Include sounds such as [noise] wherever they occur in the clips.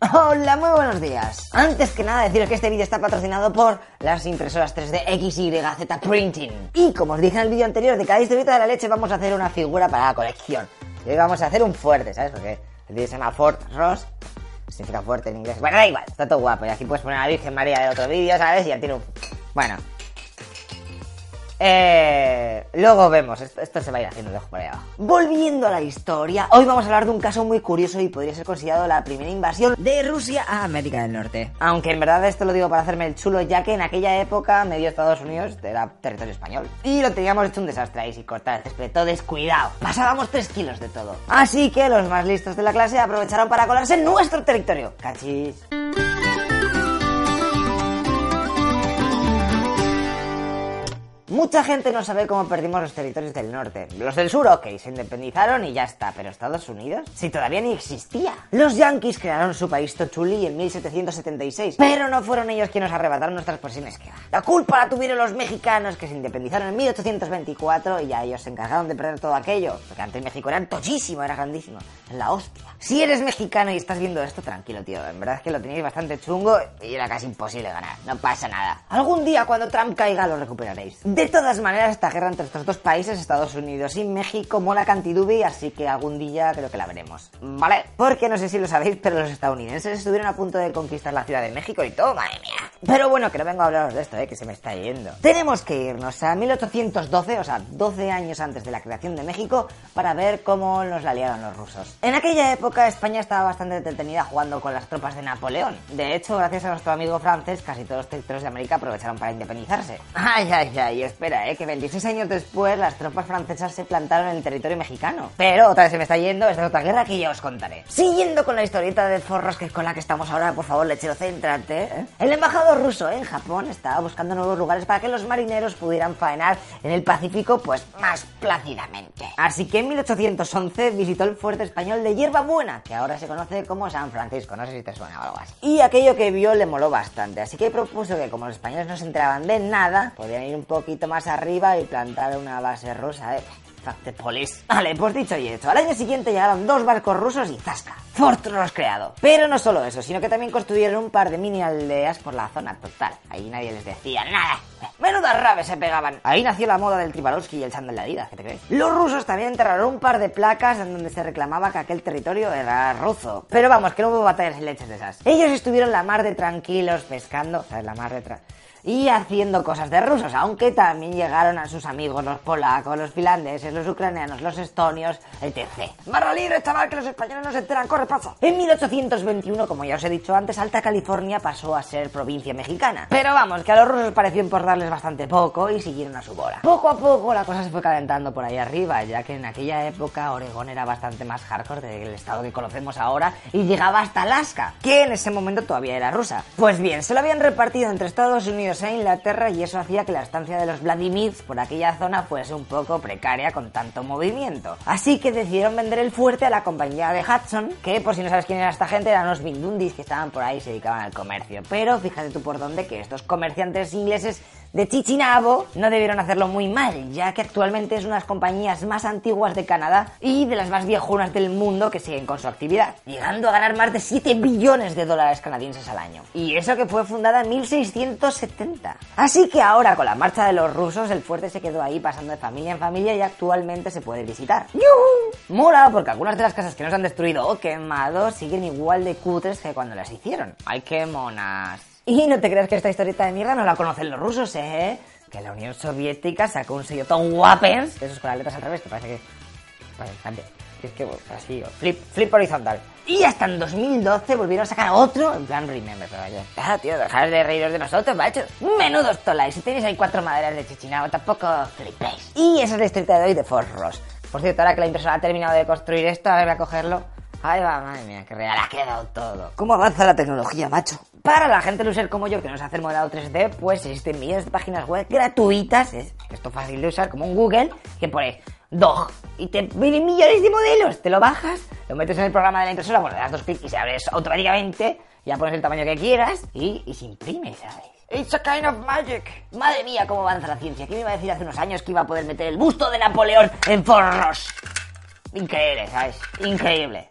Hola, muy buenos días. Antes que nada deciros que este vídeo está patrocinado por las impresoras 3D XYZ Printing. Y como os dije en el vídeo anterior de cada historieta de la leche vamos a hacer una figura para la colección. Y hoy vamos a hacer un fuerte, ¿sabes? Porque el vídeo se llama Fort Ross. Significa fuerte en inglés. Bueno, da igual, está todo guapo. Y aquí puedes poner a la Virgen María de otro vídeo, ¿sabes? Y ya tiene un... Bueno, eh, luego vemos, esto, se va a ir haciendo, dejo por ahí abajo. Volviendo a la historia, hoy vamos a hablar de un caso muy curioso y podría ser considerado la primera invasión de Rusia a América del Norte. Aunque en verdad esto lo digo para hacerme el chulo, ya que en aquella época medio Estados Unidos era territorio español. Y lo teníamos hecho un desastre ahí, sin cortar el césped, todo descuidado. Pasábamos 3 kilos de todo. Así que los más listos de la clase aprovecharon para colarse en nuestro territorio. Cachis. Mucha gente no sabe cómo perdimos los territorios del norte. Los del sur, ok, se independizaron y ya está, pero Estados Unidos, si todavía ni existía. Los yankees crearon su país Tochuli en 1776, pero no fueron ellos quienes arrebataron nuestras posesiones que La culpa la tuvieron los mexicanos que se independizaron en 1824 y ya ellos se encargaron de perder todo aquello, porque antes México era tochísimo, era grandísimo, la hostia. Si eres mexicano y estás viendo esto, tranquilo, tío, en verdad es que lo tenéis bastante chungo y era casi imposible ganar, no pasa nada. Algún día cuando Trump caiga lo recuperaréis. Todas maneras, esta guerra entre estos dos países, Estados Unidos y México, mola cantidubi, así que algún día creo que la veremos. ¿Vale? Porque no sé si lo sabéis, pero los estadounidenses estuvieron a punto de conquistar la Ciudad de México y todo, madre mía. Pero bueno, que no vengo a hablaros de esto, eh, que se me está yendo. Tenemos que irnos a 1812, o sea, 12 años antes de la creación de México, para ver cómo nos la liaron los rusos. En aquella época, España estaba bastante entretenida jugando con las tropas de Napoleón. De hecho, gracias a nuestro amigo francés, casi todos los territorios de América aprovecharon para independizarse. [laughs] Ay, ay, ay, espera, eh, que 26 años después las tropas francesas se plantaron en el territorio mexicano. Pero otra vez se me está yendo, esta es otra guerra que ya os contaré. Siguiendo con la historieta de forros que es con la que estamos ahora, por favor, lechero, céntrate. ¿eh? El embajador ruso en Japón estaba buscando nuevos lugares para que los marineros pudieran faenar en el Pacífico, pues más plácidamente. Así que en 1811 visitó el fuerte español de Hierba Buena, que ahora se conoce como San Francisco, no sé si te suena algo así. Y aquello que vio le moló bastante, así que propuso que como los españoles no se enteraban de nada, podían ir un poquito más arriba y plantar una base rusa, eh. Police. Vale, pues dicho y hecho. Al año siguiente llegaron dos barcos rusos y ¡zasca! Fort Ross creado. Pero no solo eso, sino que también construyeron un par de mini aldeas por la zona total. Ahí nadie les decía nada. Menudas rabes se pegaban. Ahí nació la moda del Tribalowski y el chándal de Adidas, ¿qué te crees? Los rusos también enterraron un par de placas en donde se reclamaba que aquel territorio era ruso. Pero vamos, que no hubo batallas y leches de esas. Ellos estuvieron la mar de tranquilos pescando, sea, la mar de y haciendo cosas de rusos, aunque también llegaron a sus amigos los polacos, los finlandeses, los ucranianos, los estonios, etc. Barra libre, chaval, que los españoles no se enteran, corre, paso. En 1821, como ya os he dicho antes, Alta California pasó a ser provincia mexicana. Pero vamos, que a los rusos pareció importarles bastante poco y siguieron a su bola. Poco a poco la cosa se fue calentando por ahí arriba, ya que en aquella época Oregón era bastante más hardcore del estado que conocemos ahora y llegaba hasta Alaska, que en ese momento todavía era rusa. Pues bien, se lo habían repartido entre Estados Unidos a Inglaterra y eso hacía que la estancia de los Vladimirs por aquella zona fuese un poco precaria con tanto movimiento. Así que decidieron vender el fuerte a la compañía de Hudson, que por si no sabes quién era esta gente, eran los Bindundis que estaban por ahí y se dedicaban al comercio. Pero fíjate tú por dónde que estos comerciantes ingleses de Chichinabo no debieron hacerlo muy mal, ya que actualmente es una de las compañías más antiguas de Canadá y de las más viejunas del mundo que siguen con su actividad, llegando a ganar más de 7 billones de dólares canadienses al año. Y eso que fue fundada en 1670. Así que ahora, con la marcha de los rusos, el fuerte se quedó ahí pasando de familia en familia y actualmente se puede visitar. ¡Yuhu! Mola, porque algunas de las casas que nos han destruido o quemado siguen igual de cutres que cuando las hicieron. ¡Ay, qué monas! Y no te creas que esta historieta de mierda no la conocen los rusos, ¿eh? Que la Unión Soviética sacó un sello Tom Weapons, esos con las letras al revés, que parece que... Vale, Es que, así, flip, flip horizontal. Y hasta en 2012 volvieron a sacar otro, en plan Remember, pero. Ah, tío, dejad de reíros de nosotros, macho. Menudos tolais. Si tenéis ahí cuatro maderas de chichinabo, tampoco flipéis. Y esa es la historieta de hoy de Force Ross. Por cierto, ahora que la impresora ha terminado de construir esto, a ver, voy a cogerlo. Ay, va, madre mía, que real ha quedado todo. ¿Cómo avanza la tecnología, macho? Para la gente loser como yo que no sabe hacer modelado 3D, pues existen millones de páginas web gratuitas, es esto fácil de usar, como un Google, que pones DOG y te vienen millones de modelos, te lo bajas, lo metes en el programa de la impresora, bueno, le das dos clics y se abre automáticamente, ya pones el tamaño que quieras y, y se imprime, ¿sabes? It's a kind of magic. Madre mía, cómo avanza la ciencia. ¿Quién me iba a decir hace unos años que iba a poder meter el busto de Napoleón en forros? Increíble, ¿sabes? Increíble.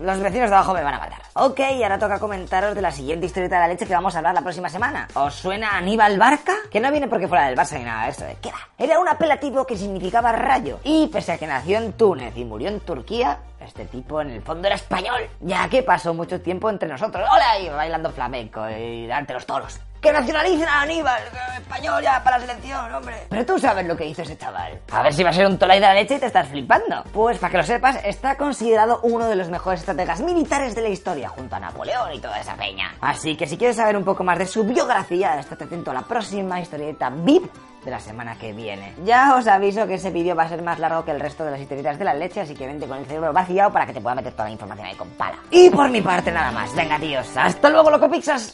Los vecinos de abajo me van a matar. Ok, ahora toca comentaros de la siguiente historieta de la leche que vamos a hablar la próxima semana. ¿Os suena Aníbal Barca? Que no viene porque fuera del Barça ni nada de esto. ¿De qué va? Era un apelativo que significaba rayo. Y pese a que nació en Túnez y murió en Turquía, este tipo en el fondo era español, ya que pasó mucho tiempo entre nosotros. ¡Hola! Y bailando flamenco y ante los toros. ¡Que nacionalicen a Aníbal! ¡Español ya para la selección, hombre! Pero tú sabes lo que hizo ese chaval. A ver si va a ser un tolai de la leche y te estás flipando. Pues para que lo sepas, está considerado uno de los mejores estrategas militares de la historia, junto a Napoleón y toda esa peña. Así que si quieres saber un poco más de su biografía, estate atento a la próxima historieta VIP de la semana que viene. Ya os aviso que ese vídeo va a ser más largo que el resto de las historietas de la leche, así que vente con el cerebro vaciado para que te pueda meter toda la información ahí con pala. Y por mi parte nada más. Venga, tíos. Hasta luego, loco Pixas.